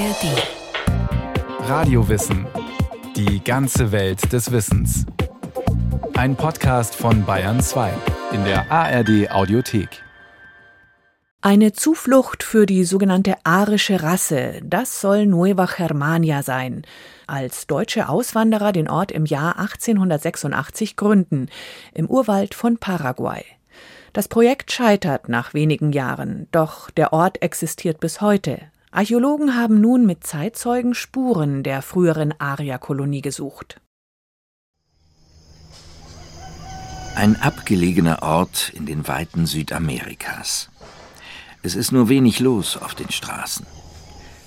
ARD. Radiowissen. Die ganze Welt des Wissens. Ein Podcast von Bayern 2 in der ARD Audiothek. Eine Zuflucht für die sogenannte arische Rasse, das soll Nueva Germania sein. Als deutsche Auswanderer den Ort im Jahr 1886 gründen, im Urwald von Paraguay. Das Projekt scheitert nach wenigen Jahren, doch der Ort existiert bis heute. Archäologen haben nun mit Zeitzeugen Spuren der früheren Arierkolonie gesucht. Ein abgelegener Ort in den Weiten Südamerikas. Es ist nur wenig los auf den Straßen.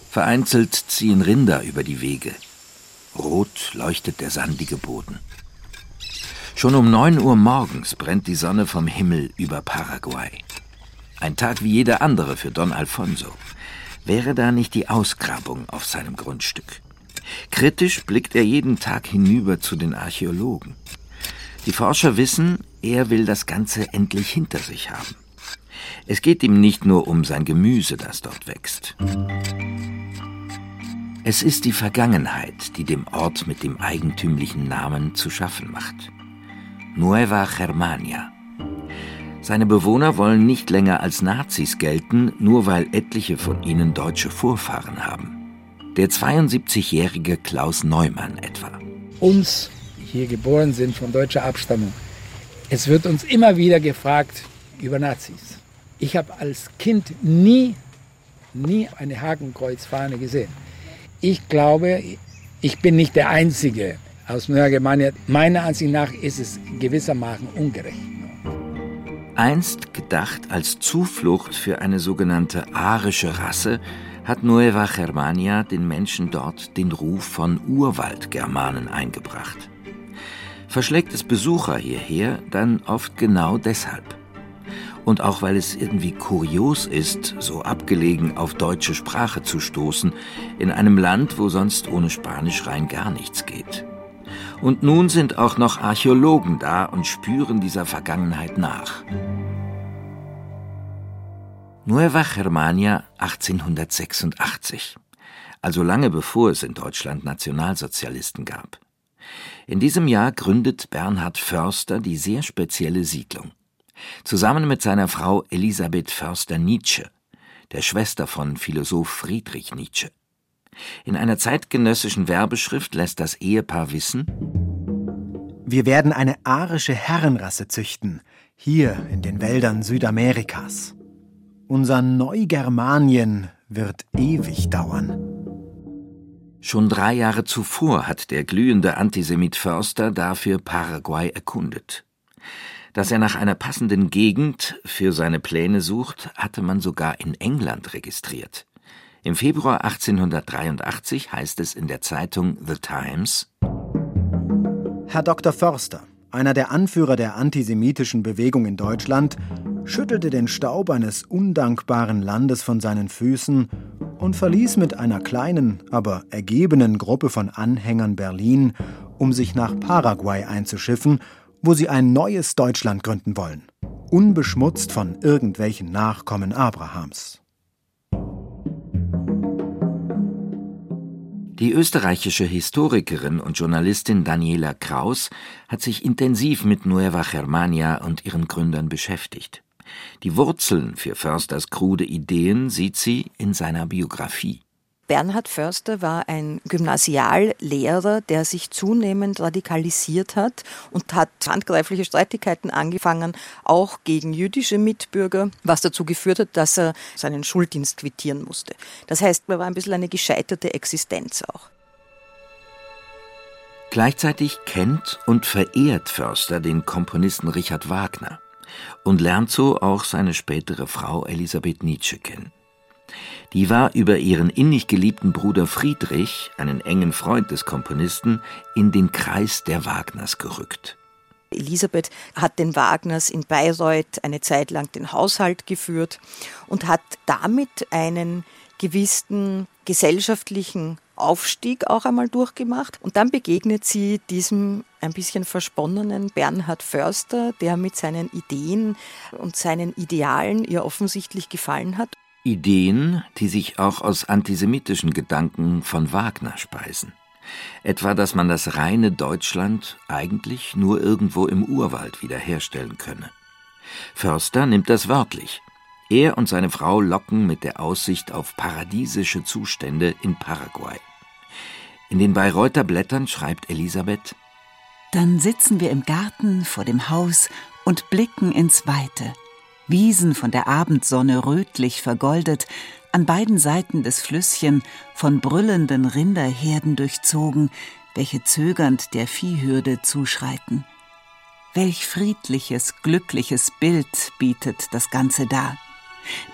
Vereinzelt ziehen Rinder über die Wege. Rot leuchtet der sandige Boden. Schon um neun Uhr morgens brennt die Sonne vom Himmel über Paraguay. Ein Tag wie jeder andere für Don Alfonso. Wäre da nicht die Ausgrabung auf seinem Grundstück? Kritisch blickt er jeden Tag hinüber zu den Archäologen. Die Forscher wissen, er will das Ganze endlich hinter sich haben. Es geht ihm nicht nur um sein Gemüse, das dort wächst. Es ist die Vergangenheit, die dem Ort mit dem eigentümlichen Namen zu schaffen macht. Nueva Germania. Seine Bewohner wollen nicht länger als Nazis gelten, nur weil etliche von ihnen deutsche Vorfahren haben. Der 72-jährige Klaus Neumann etwa. Uns, die hier geboren sind, von deutscher Abstammung, es wird uns immer wieder gefragt über Nazis. Ich habe als Kind nie, nie eine Hakenkreuzfahne gesehen. Ich glaube, ich bin nicht der Einzige, aus Neuer. Meiner Ansicht nach ist es gewissermaßen ungerecht. Einst gedacht als Zuflucht für eine sogenannte arische Rasse, hat Nueva Germania den Menschen dort den Ruf von Urwaldgermanen eingebracht. Verschlägt es Besucher hierher, dann oft genau deshalb. Und auch weil es irgendwie kurios ist, so abgelegen auf deutsche Sprache zu stoßen, in einem Land, wo sonst ohne Spanisch rein gar nichts geht. Und nun sind auch noch Archäologen da und spüren dieser Vergangenheit nach. Nueva Germania 1886, also lange bevor es in Deutschland Nationalsozialisten gab. In diesem Jahr gründet Bernhard Förster die sehr spezielle Siedlung. Zusammen mit seiner Frau Elisabeth Förster-Nietzsche, der Schwester von Philosoph Friedrich Nietzsche. In einer zeitgenössischen Werbeschrift lässt das Ehepaar wissen, wir werden eine arische Herrenrasse züchten, hier in den Wäldern Südamerikas. Unser Neugermanien wird ewig dauern. Schon drei Jahre zuvor hat der glühende Antisemit Förster dafür Paraguay erkundet. Dass er nach einer passenden Gegend für seine Pläne sucht, hatte man sogar in England registriert. Im Februar 1883 heißt es in der Zeitung The Times Herr Dr. Förster, einer der Anführer der antisemitischen Bewegung in Deutschland, schüttelte den Staub eines undankbaren Landes von seinen Füßen und verließ mit einer kleinen, aber ergebenen Gruppe von Anhängern Berlin, um sich nach Paraguay einzuschiffen, wo sie ein neues Deutschland gründen wollen, unbeschmutzt von irgendwelchen Nachkommen Abrahams. Die österreichische Historikerin und Journalistin Daniela Kraus hat sich intensiv mit Nueva Germania und ihren Gründern beschäftigt. Die Wurzeln für Försters krude Ideen sieht sie in seiner Biografie. Bernhard Förster war ein Gymnasiallehrer, der sich zunehmend radikalisiert hat und hat handgreifliche Streitigkeiten angefangen, auch gegen jüdische Mitbürger, was dazu geführt hat, dass er seinen Schuldienst quittieren musste. Das heißt, er war ein bisschen eine gescheiterte Existenz auch. Gleichzeitig kennt und verehrt Förster den Komponisten Richard Wagner und lernt so auch seine spätere Frau Elisabeth Nietzsche kennen. Die war über ihren innig geliebten Bruder Friedrich, einen engen Freund des Komponisten, in den Kreis der Wagners gerückt. Elisabeth hat den Wagners in Bayreuth eine Zeit lang den Haushalt geführt und hat damit einen gewissen gesellschaftlichen Aufstieg auch einmal durchgemacht. Und dann begegnet sie diesem ein bisschen versponnenen Bernhard Förster, der mit seinen Ideen und seinen Idealen ihr offensichtlich gefallen hat Ideen, die sich auch aus antisemitischen Gedanken von Wagner speisen. Etwa, dass man das reine Deutschland eigentlich nur irgendwo im Urwald wiederherstellen könne. Förster nimmt das wörtlich. Er und seine Frau locken mit der Aussicht auf paradiesische Zustände in Paraguay. In den Bayreuther Blättern schreibt Elisabeth Dann sitzen wir im Garten vor dem Haus und blicken ins Weite. Wiesen von der Abendsonne rötlich vergoldet, an beiden Seiten des Flüsschen von brüllenden Rinderherden durchzogen, welche zögernd der Viehhürde zuschreiten. Welch friedliches, glückliches Bild bietet das Ganze dar.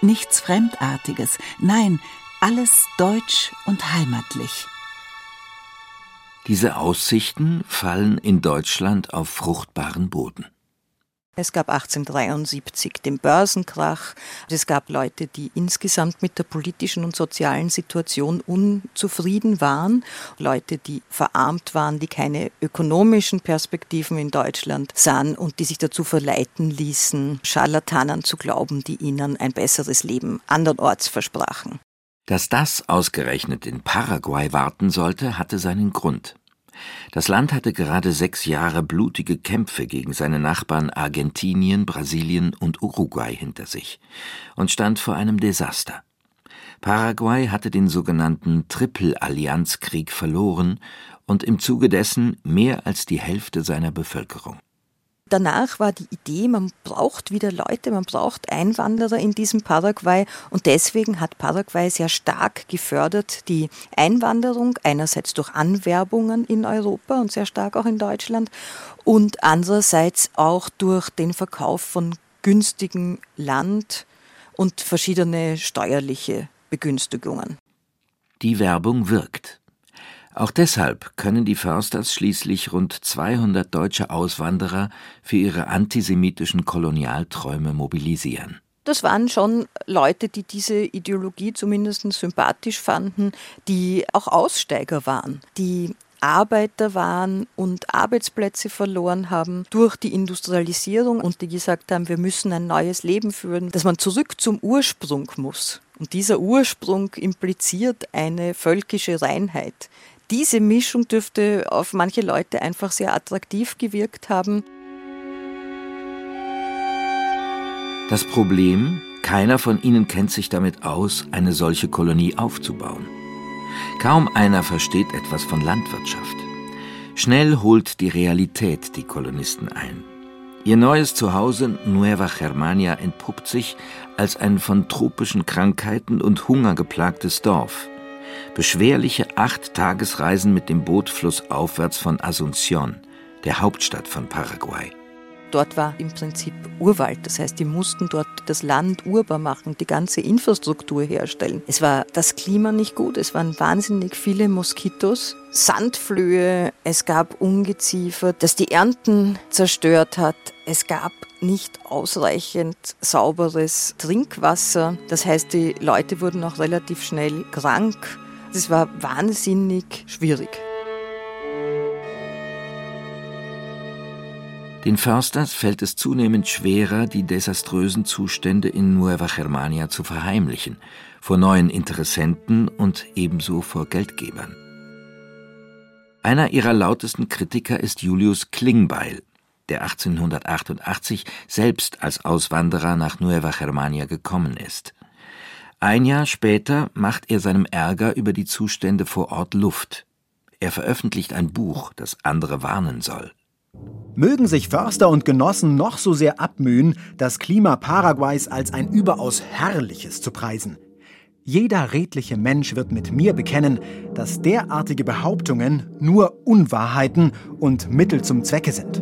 Nichts Fremdartiges, nein, alles deutsch und heimatlich. Diese Aussichten fallen in Deutschland auf fruchtbaren Boden. Es gab 1873 den Börsenkrach. Es gab Leute, die insgesamt mit der politischen und sozialen Situation unzufrieden waren. Leute, die verarmt waren, die keine ökonomischen Perspektiven in Deutschland sahen und die sich dazu verleiten ließen, Scharlatanern zu glauben, die ihnen ein besseres Leben andernorts versprachen. Dass das ausgerechnet in Paraguay warten sollte, hatte seinen Grund. Das Land hatte gerade sechs Jahre blutige Kämpfe gegen seine Nachbarn Argentinien, Brasilien und Uruguay hinter sich und stand vor einem Desaster. Paraguay hatte den sogenannten Triple-Allianzkrieg verloren und im Zuge dessen mehr als die Hälfte seiner Bevölkerung. Danach war die Idee, man braucht wieder Leute, man braucht Einwanderer in diesem Paraguay und deswegen hat Paraguay sehr stark gefördert die Einwanderung, einerseits durch Anwerbungen in Europa und sehr stark auch in Deutschland und andererseits auch durch den Verkauf von günstigem Land und verschiedene steuerliche Begünstigungen. Die Werbung wirkt. Auch deshalb können die Försters schließlich rund 200 deutsche Auswanderer für ihre antisemitischen Kolonialträume mobilisieren. Das waren schon Leute, die diese Ideologie zumindest sympathisch fanden, die auch Aussteiger waren, die Arbeiter waren und Arbeitsplätze verloren haben durch die Industrialisierung und die gesagt haben, wir müssen ein neues Leben führen, dass man zurück zum Ursprung muss. Und dieser Ursprung impliziert eine völkische Reinheit, diese Mischung dürfte auf manche Leute einfach sehr attraktiv gewirkt haben. Das Problem, keiner von ihnen kennt sich damit aus, eine solche Kolonie aufzubauen. Kaum einer versteht etwas von Landwirtschaft. Schnell holt die Realität die Kolonisten ein. Ihr neues Zuhause Nueva Germania entpuppt sich als ein von tropischen Krankheiten und Hunger geplagtes Dorf, beschwerliche acht Tagesreisen mit dem Boot flussaufwärts von Asunción, der Hauptstadt von Paraguay. Dort war im Prinzip Urwald, das heißt, die mussten dort das Land urbar machen, die ganze Infrastruktur herstellen. Es war das Klima nicht gut, es waren wahnsinnig viele Moskitos, Sandflöhe, es gab Ungeziefer, das die Ernten zerstört hat. Es gab nicht ausreichend sauberes Trinkwasser. Das heißt, die Leute wurden auch relativ schnell krank. Das war wahnsinnig schwierig. Den Försters fällt es zunehmend schwerer, die desaströsen Zustände in Nueva Germania zu verheimlichen, vor neuen Interessenten und ebenso vor Geldgebern. Einer ihrer lautesten Kritiker ist Julius Klingbeil, der 1888 selbst als Auswanderer nach Nueva Germania gekommen ist. Ein Jahr später macht er seinem Ärger über die Zustände vor Ort Luft. Er veröffentlicht ein Buch, das andere warnen soll. Mögen sich Förster und Genossen noch so sehr abmühen, das Klima Paraguays als ein überaus herrliches zu preisen. Jeder redliche Mensch wird mit mir bekennen, dass derartige Behauptungen nur Unwahrheiten und Mittel zum Zwecke sind.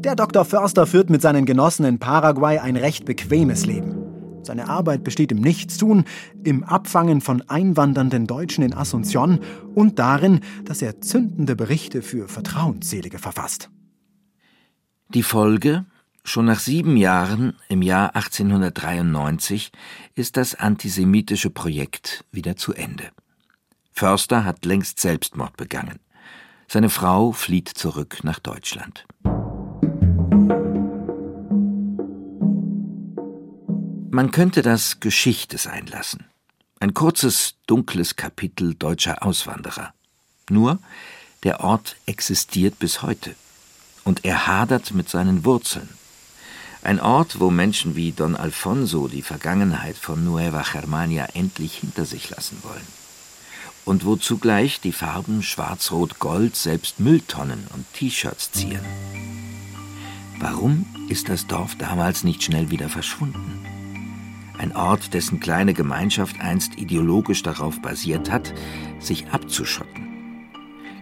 Der Dr. Förster führt mit seinen Genossen in Paraguay ein recht bequemes Leben. Seine Arbeit besteht im Nichtstun, im Abfangen von einwandernden Deutschen in Asunción und darin, dass er zündende Berichte für Vertrauensselige verfasst. Die Folge? Schon nach sieben Jahren, im Jahr 1893, ist das antisemitische Projekt wieder zu Ende. Förster hat längst Selbstmord begangen. Seine Frau flieht zurück nach Deutschland. Man könnte das Geschichte sein lassen. Ein kurzes, dunkles Kapitel deutscher Auswanderer. Nur, der Ort existiert bis heute. Und er hadert mit seinen Wurzeln. Ein Ort, wo Menschen wie Don Alfonso die Vergangenheit von Nueva Germania endlich hinter sich lassen wollen. Und wo zugleich die Farben Schwarz-Rot-Gold selbst Mülltonnen und T-Shirts zieren. Warum ist das Dorf damals nicht schnell wieder verschwunden? Ein Ort, dessen kleine Gemeinschaft einst ideologisch darauf basiert hat, sich abzuschotten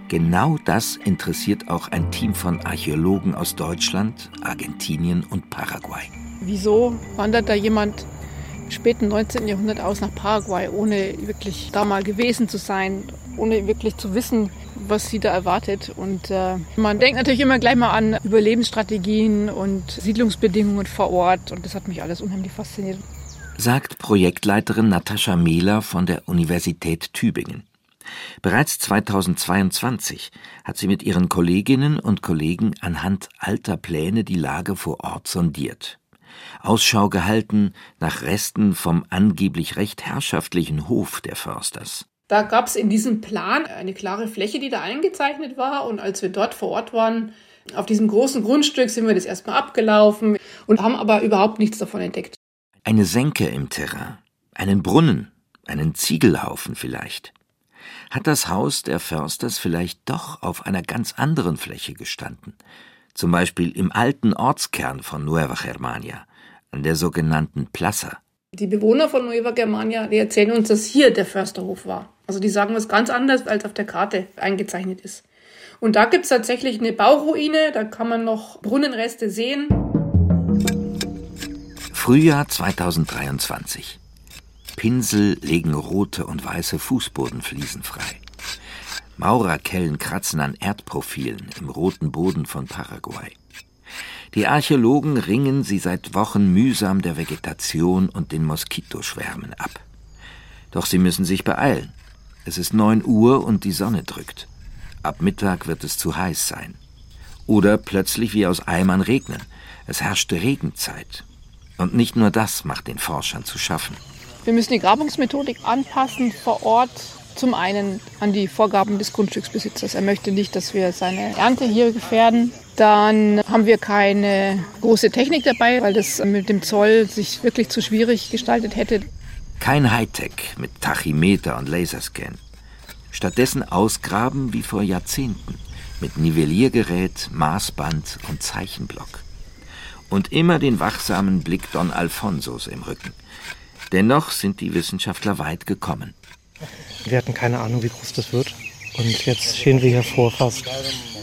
Genau das interessiert auch ein Team von Archäologen aus Deutschland, Argentinien und Paraguay. Wieso wandert da jemand im späten 19. Jahrhundert aus nach Paraguay, ohne wirklich da mal gewesen zu sein, ohne wirklich zu wissen, was sie da erwartet. Und äh, man denkt natürlich immer gleich mal an Überlebensstrategien und Siedlungsbedingungen vor Ort. Und das hat mich alles unheimlich fasziniert. Sagt Projektleiterin Natascha Mehler von der Universität Tübingen. Bereits 2022 hat sie mit ihren Kolleginnen und Kollegen anhand alter Pläne die Lage vor Ort sondiert. Ausschau gehalten nach Resten vom angeblich recht herrschaftlichen Hof der Försters. Da gab es in diesem Plan eine klare Fläche, die da eingezeichnet war. Und als wir dort vor Ort waren, auf diesem großen Grundstück, sind wir das erstmal abgelaufen und haben aber überhaupt nichts davon entdeckt. Eine Senke im Terrain, einen Brunnen, einen Ziegelhaufen vielleicht hat das Haus der Försters vielleicht doch auf einer ganz anderen Fläche gestanden, zum Beispiel im alten Ortskern von Nueva Germania, an der sogenannten Plaza. Die Bewohner von Nueva Germania, die erzählen uns, dass hier der Försterhof war. Also die sagen was ganz anderes, als auf der Karte eingezeichnet ist. Und da gibt es tatsächlich eine Bauruine, da kann man noch Brunnenreste sehen. Frühjahr 2023. Pinsel legen rote und weiße Fußbodenfliesen frei. Maurerkellen kratzen an Erdprofilen im roten Boden von Paraguay. Die Archäologen ringen sie seit Wochen mühsam der Vegetation und den Moskitoschwärmen ab. Doch sie müssen sich beeilen. Es ist neun Uhr und die Sonne drückt. Ab Mittag wird es zu heiß sein. Oder plötzlich wie aus Eimern regnen. Es herrscht Regenzeit. Und nicht nur das macht den Forschern zu schaffen. Wir müssen die Grabungsmethodik anpassen vor Ort. Zum einen an die Vorgaben des Grundstücksbesitzers. Er möchte nicht, dass wir seine Ernte hier gefährden. Dann haben wir keine große Technik dabei, weil das mit dem Zoll sich wirklich zu schwierig gestaltet hätte. Kein Hightech mit Tachymeter und Laserscan. Stattdessen ausgraben wie vor Jahrzehnten mit Nivelliergerät, Maßband und Zeichenblock. Und immer den wachsamen Blick Don Alfonsos im Rücken. Dennoch sind die Wissenschaftler weit gekommen. Wir hatten keine Ahnung, wie groß das wird. Und jetzt stehen wir hier vor fast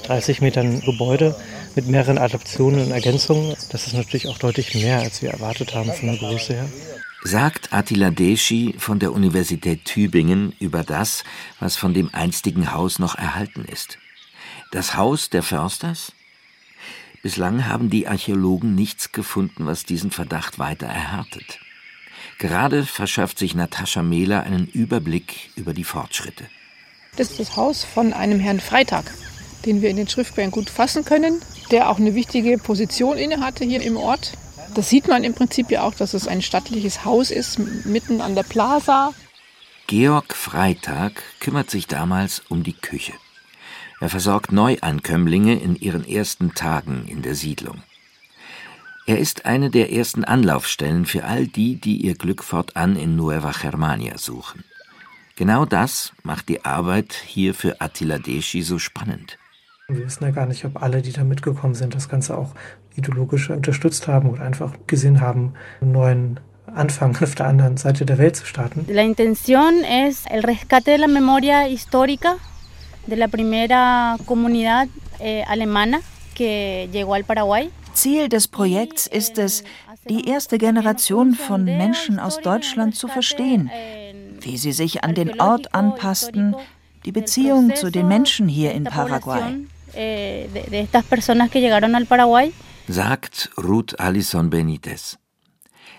30 Metern Gebäude mit mehreren Adaptionen und Ergänzungen. Das ist natürlich auch deutlich mehr, als wir erwartet haben von der Größe her. Sagt Attila Deschi von der Universität Tübingen über das, was von dem einstigen Haus noch erhalten ist. Das Haus der Försters? Bislang haben die Archäologen nichts gefunden, was diesen Verdacht weiter erhärtet. Gerade verschafft sich Natascha Mehler einen Überblick über die Fortschritte. Das ist das Haus von einem Herrn Freitag, den wir in den Schriftquellen gut fassen können, der auch eine wichtige Position innehatte hier im Ort. Das sieht man im Prinzip ja auch, dass es ein stattliches Haus ist, mitten an der Plaza. Georg Freitag kümmert sich damals um die Küche. Er versorgt Neuankömmlinge in ihren ersten Tagen in der Siedlung. Er ist eine der ersten Anlaufstellen für all die, die ihr Glück fortan in Nueva Germania suchen. Genau das macht die Arbeit hier für Attila Deschi so spannend. Wir wissen ja gar nicht, ob alle, die da mitgekommen sind, das Ganze auch ideologisch unterstützt haben oder einfach gesehen haben, einen neuen Anfang auf der anderen Seite der Welt zu starten. La intención es el rescate de la memoria histórica de la primera comunidad eh, alemana que llegó al Paraguay. Ziel des Projekts ist es, die erste Generation von Menschen aus Deutschland zu verstehen, wie sie sich an den Ort anpassten, die Beziehung zu den Menschen hier in Paraguay. Sagt Ruth Alison Benitez.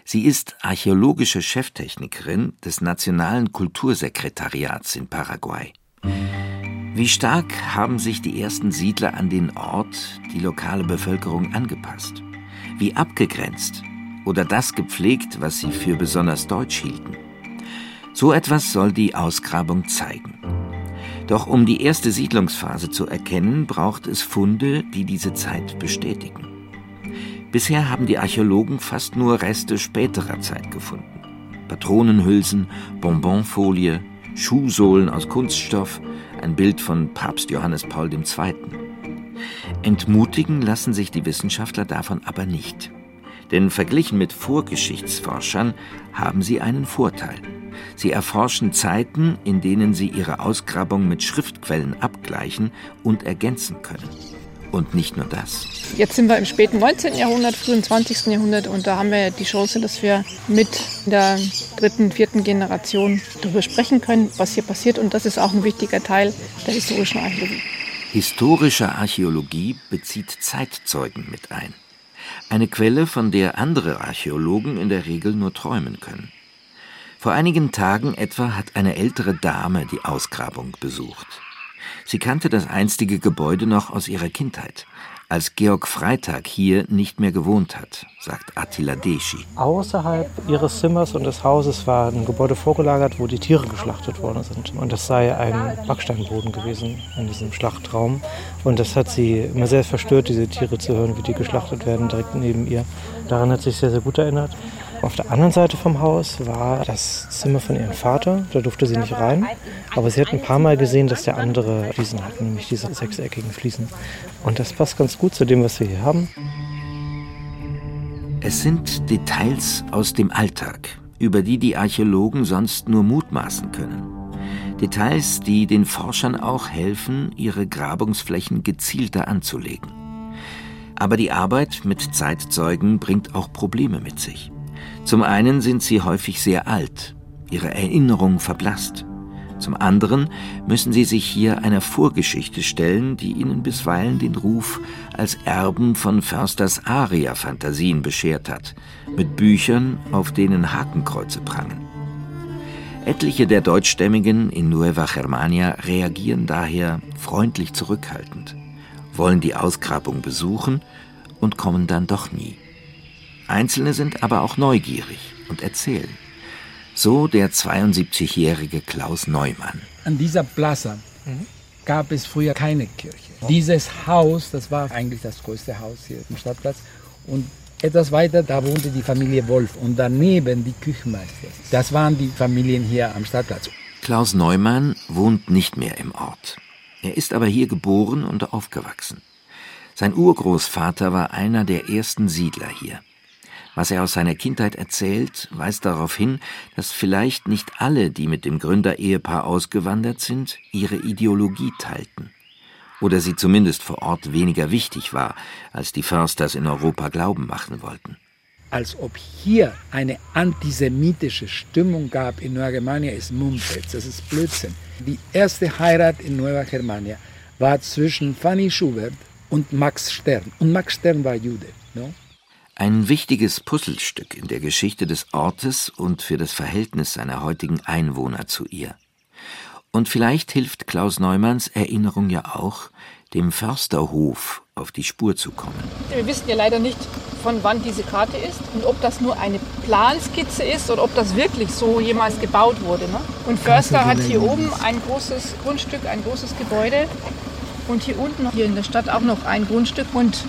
Sie ist archäologische Cheftechnikerin des Nationalen Kultursekretariats in Paraguay. Wie stark haben sich die ersten Siedler an den Ort, die lokale Bevölkerung angepasst? Wie abgegrenzt? oder das gepflegt, was sie für besonders deutsch hielten. So etwas soll die Ausgrabung zeigen. Doch um die erste Siedlungsphase zu erkennen, braucht es Funde, die diese Zeit bestätigen. Bisher haben die Archäologen fast nur Reste späterer Zeit gefunden. Patronenhülsen, Bonbonfolie, Schuhsohlen aus Kunststoff, ein Bild von Papst Johannes Paul II. Entmutigen lassen sich die Wissenschaftler davon aber nicht. Denn verglichen mit Vorgeschichtsforschern haben sie einen Vorteil. Sie erforschen Zeiten, in denen sie ihre Ausgrabung mit Schriftquellen abgleichen und ergänzen können. Und nicht nur das. Jetzt sind wir im späten 19. Jahrhundert, frühen 20. Jahrhundert und da haben wir die Chance, dass wir mit der dritten, vierten Generation darüber sprechen können, was hier passiert. Und das ist auch ein wichtiger Teil der historischen Archäologie. Historische Archäologie bezieht Zeitzeugen mit ein. Eine Quelle, von der andere Archäologen in der Regel nur träumen können. Vor einigen Tagen etwa hat eine ältere Dame die Ausgrabung besucht. Sie kannte das einstige Gebäude noch aus ihrer Kindheit als Georg Freitag hier nicht mehr gewohnt hat, sagt Attila Deschi. Außerhalb ihres Zimmers und des Hauses war ein Gebäude vorgelagert, wo die Tiere geschlachtet worden sind. Und das sei ein Backsteinboden gewesen in diesem Schlachtraum. Und das hat sie immer sehr verstört, diese Tiere zu hören, wie die geschlachtet werden, direkt neben ihr. Daran hat sich sehr, sehr gut erinnert. Auf der anderen Seite vom Haus war das Zimmer von ihrem Vater. Da durfte sie nicht rein. Aber sie hat ein paar Mal gesehen, dass der andere Fliesen hat, nämlich diese sechseckigen Fliesen. Und das passt ganz gut zu dem, was wir hier haben. Es sind Details aus dem Alltag, über die die Archäologen sonst nur mutmaßen können. Details, die den Forschern auch helfen, ihre Grabungsflächen gezielter anzulegen. Aber die Arbeit mit Zeitzeugen bringt auch Probleme mit sich. Zum einen sind sie häufig sehr alt, ihre Erinnerung verblasst. Zum anderen müssen sie sich hier einer Vorgeschichte stellen, die ihnen bisweilen den Ruf als Erben von Försters Aria-Fantasien beschert hat, mit Büchern, auf denen Hakenkreuze prangen. Etliche der Deutschstämmigen in Nueva Germania reagieren daher freundlich zurückhaltend, wollen die Ausgrabung besuchen und kommen dann doch nie. Einzelne sind aber auch neugierig und erzählen. So der 72-jährige Klaus Neumann. An dieser Plaza gab es früher keine Kirche. Dieses Haus, das war eigentlich das größte Haus hier im Stadtplatz. Und etwas weiter, da wohnte die Familie Wolf und daneben die Küchenmeister. Das waren die Familien hier am Stadtplatz. Klaus Neumann wohnt nicht mehr im Ort. Er ist aber hier geboren und aufgewachsen. Sein Urgroßvater war einer der ersten Siedler hier. Was er aus seiner Kindheit erzählt, weist darauf hin, dass vielleicht nicht alle, die mit dem Gründerehepaar ausgewandert sind, ihre Ideologie teilten. Oder sie zumindest vor Ort weniger wichtig war, als die Försters in Europa glauben machen wollten. Als ob hier eine antisemitische Stimmung gab in Nueva Germania, ist Mumpitz, das ist Blödsinn. Die erste Heirat in Nueva Germania war zwischen Fanny Schubert und Max Stern. Und Max Stern war Jude. No? Ein wichtiges Puzzlestück in der Geschichte des Ortes und für das Verhältnis seiner heutigen Einwohner zu ihr. Und vielleicht hilft Klaus Neumanns Erinnerung ja auch, dem Försterhof auf die Spur zu kommen. Wir wissen ja leider nicht, von wann diese Karte ist und ob das nur eine Planskizze ist oder ob das wirklich so jemals gebaut wurde. Ne? Und Förster hat hier oben ein großes Grundstück, ein großes Gebäude und hier unten, hier in der Stadt auch noch ein Grundstück. Und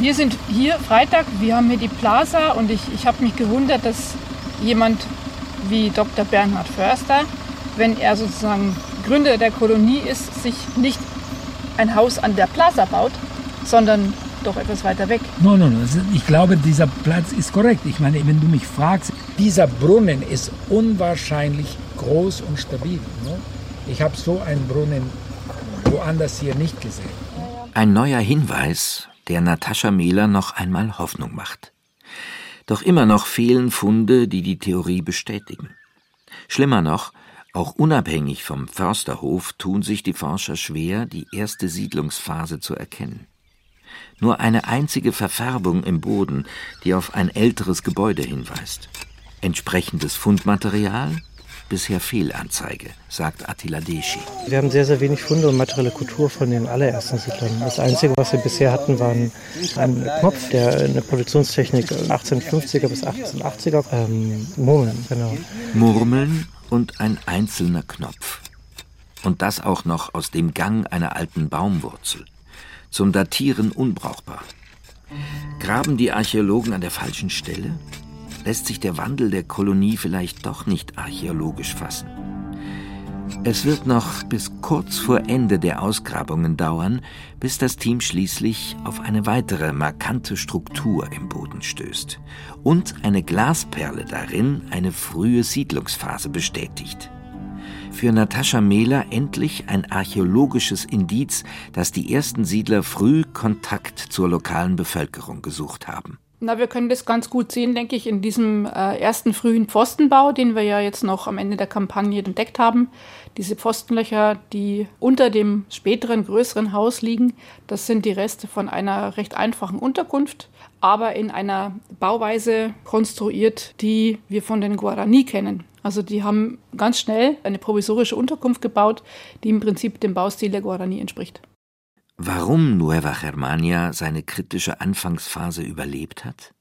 wir sind hier Freitag, wir haben hier die Plaza und ich, ich habe mich gewundert, dass jemand wie Dr. Bernhard Förster, wenn er sozusagen Gründer der Kolonie ist, sich nicht ein Haus an der Plaza baut, sondern doch etwas weiter weg. Nein, nein, no. ich glaube, dieser Platz ist korrekt. Ich meine, wenn du mich fragst, dieser Brunnen ist unwahrscheinlich groß und stabil. Ne? Ich habe so einen Brunnen woanders hier nicht gesehen. Ein neuer Hinweis der Natascha Mehler noch einmal Hoffnung macht. Doch immer noch fehlen Funde, die die Theorie bestätigen. Schlimmer noch, auch unabhängig vom Försterhof tun sich die Forscher schwer, die erste Siedlungsphase zu erkennen. Nur eine einzige Verfärbung im Boden, die auf ein älteres Gebäude hinweist. Entsprechendes Fundmaterial bisher Fehlanzeige, sagt Attila Deschi. Wir haben sehr, sehr wenig Funde und materielle Kultur von den allerersten Siedlern. Das Einzige, was wir bisher hatten, war ein, Knopf, der in der Produktionstechnik 1850er bis 1880er ähm, Murmeln, genau. Murmeln und ein einzelner Knopf. Und das auch noch aus dem Gang einer alten Baumwurzel. Zum Datieren unbrauchbar. Graben die Archäologen an der falschen Stelle? Lässt sich der Wandel der Kolonie vielleicht doch nicht archäologisch fassen? Es wird noch bis kurz vor Ende der Ausgrabungen dauern, bis das Team schließlich auf eine weitere markante Struktur im Boden stößt und eine Glasperle darin eine frühe Siedlungsphase bestätigt für Natascha Mehler endlich ein archäologisches Indiz, dass die ersten Siedler früh Kontakt zur lokalen Bevölkerung gesucht haben. Na, wir können das ganz gut sehen, denke ich, in diesem äh, ersten frühen Pfostenbau, den wir ja jetzt noch am Ende der Kampagne entdeckt haben. Diese Pfostenlöcher, die unter dem späteren größeren Haus liegen, das sind die Reste von einer recht einfachen Unterkunft, aber in einer Bauweise konstruiert, die wir von den Guarani kennen. Also die haben ganz schnell eine provisorische Unterkunft gebaut, die im Prinzip dem Baustil der Guarani entspricht. Warum Nueva Germania seine kritische Anfangsphase überlebt hat?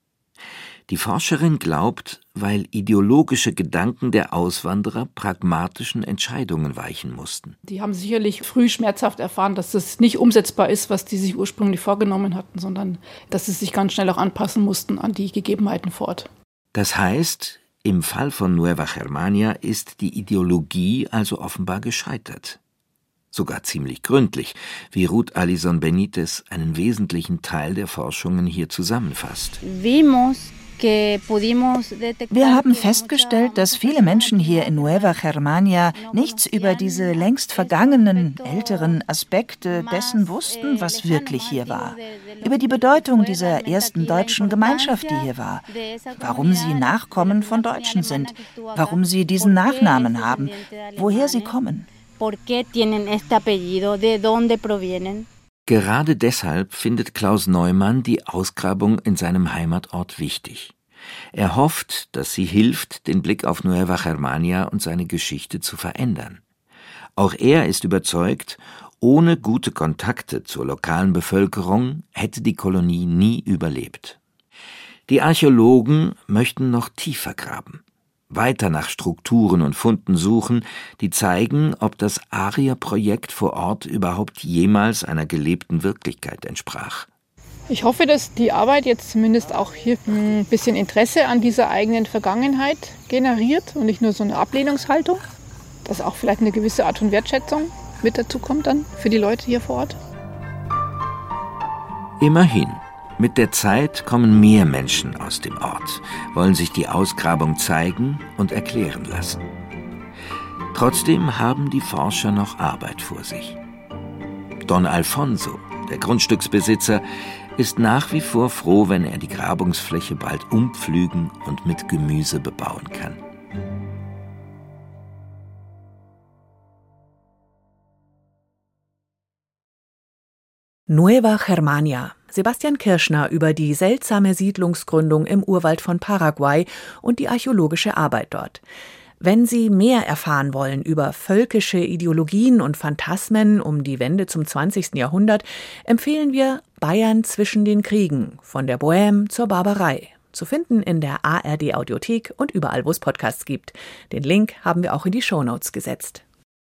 Die Forscherin glaubt, weil ideologische Gedanken der Auswanderer pragmatischen Entscheidungen weichen mussten. Die haben sicherlich früh schmerzhaft erfahren, dass das nicht umsetzbar ist, was die sich ursprünglich vorgenommen hatten, sondern dass sie sich ganz schnell auch anpassen mussten an die Gegebenheiten vor Ort. Das heißt, im Fall von Nueva Germania ist die Ideologie also offenbar gescheitert. Sogar ziemlich gründlich, wie Ruth Alison Benitez einen wesentlichen Teil der Forschungen hier zusammenfasst. Wir haben festgestellt, dass viele Menschen hier in Nueva Germania nichts über diese längst vergangenen, älteren Aspekte dessen wussten, was wirklich hier war. Über die Bedeutung dieser ersten deutschen Gemeinschaft, die hier war. Warum sie Nachkommen von Deutschen sind. Warum sie diesen Nachnamen haben. Woher sie kommen. Gerade deshalb findet Klaus Neumann die Ausgrabung in seinem Heimatort wichtig. Er hofft, dass sie hilft, den Blick auf Nueva Germania und seine Geschichte zu verändern. Auch er ist überzeugt, ohne gute Kontakte zur lokalen Bevölkerung hätte die Kolonie nie überlebt. Die Archäologen möchten noch tiefer graben, weiter nach Strukturen und Funden suchen, die zeigen, ob das ARIA-Projekt vor Ort überhaupt jemals einer gelebten Wirklichkeit entsprach. Ich hoffe, dass die Arbeit jetzt zumindest auch hier ein bisschen Interesse an dieser eigenen Vergangenheit generiert und nicht nur so eine Ablehnungshaltung. Dass auch vielleicht eine gewisse Art von Wertschätzung mit dazu kommt dann für die Leute hier vor Ort. Immerhin. Mit der Zeit kommen mehr Menschen aus dem Ort, wollen sich die Ausgrabung zeigen und erklären lassen. Trotzdem haben die Forscher noch Arbeit vor sich. Don Alfonso, der Grundstücksbesitzer, ist nach wie vor froh, wenn er die Grabungsfläche bald umpflügen und mit Gemüse bebauen kann. Nueva Germania. Sebastian Kirschner über die seltsame Siedlungsgründung im Urwald von Paraguay und die archäologische Arbeit dort. Wenn Sie mehr erfahren wollen über völkische Ideologien und Phantasmen um die Wende zum 20. Jahrhundert, empfehlen wir Bayern zwischen den Kriegen von der Bohème zur Barbarei. Zu finden in der ARD Audiothek und überall, wo es Podcasts gibt. Den Link haben wir auch in die Shownotes gesetzt.